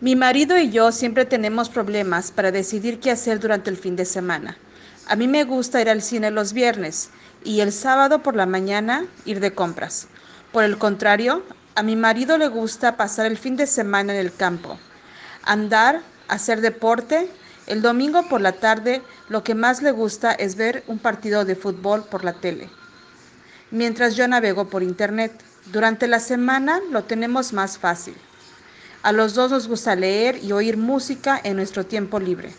Mi marido y yo siempre tenemos problemas para decidir qué hacer durante el fin de semana. A mí me gusta ir al cine los viernes y el sábado por la mañana ir de compras. Por el contrario, a mi marido le gusta pasar el fin de semana en el campo, andar, hacer deporte. El domingo por la tarde lo que más le gusta es ver un partido de fútbol por la tele. Mientras yo navego por internet, durante la semana lo tenemos más fácil. A los dos nos gusta leer y oír música en nuestro tiempo libre.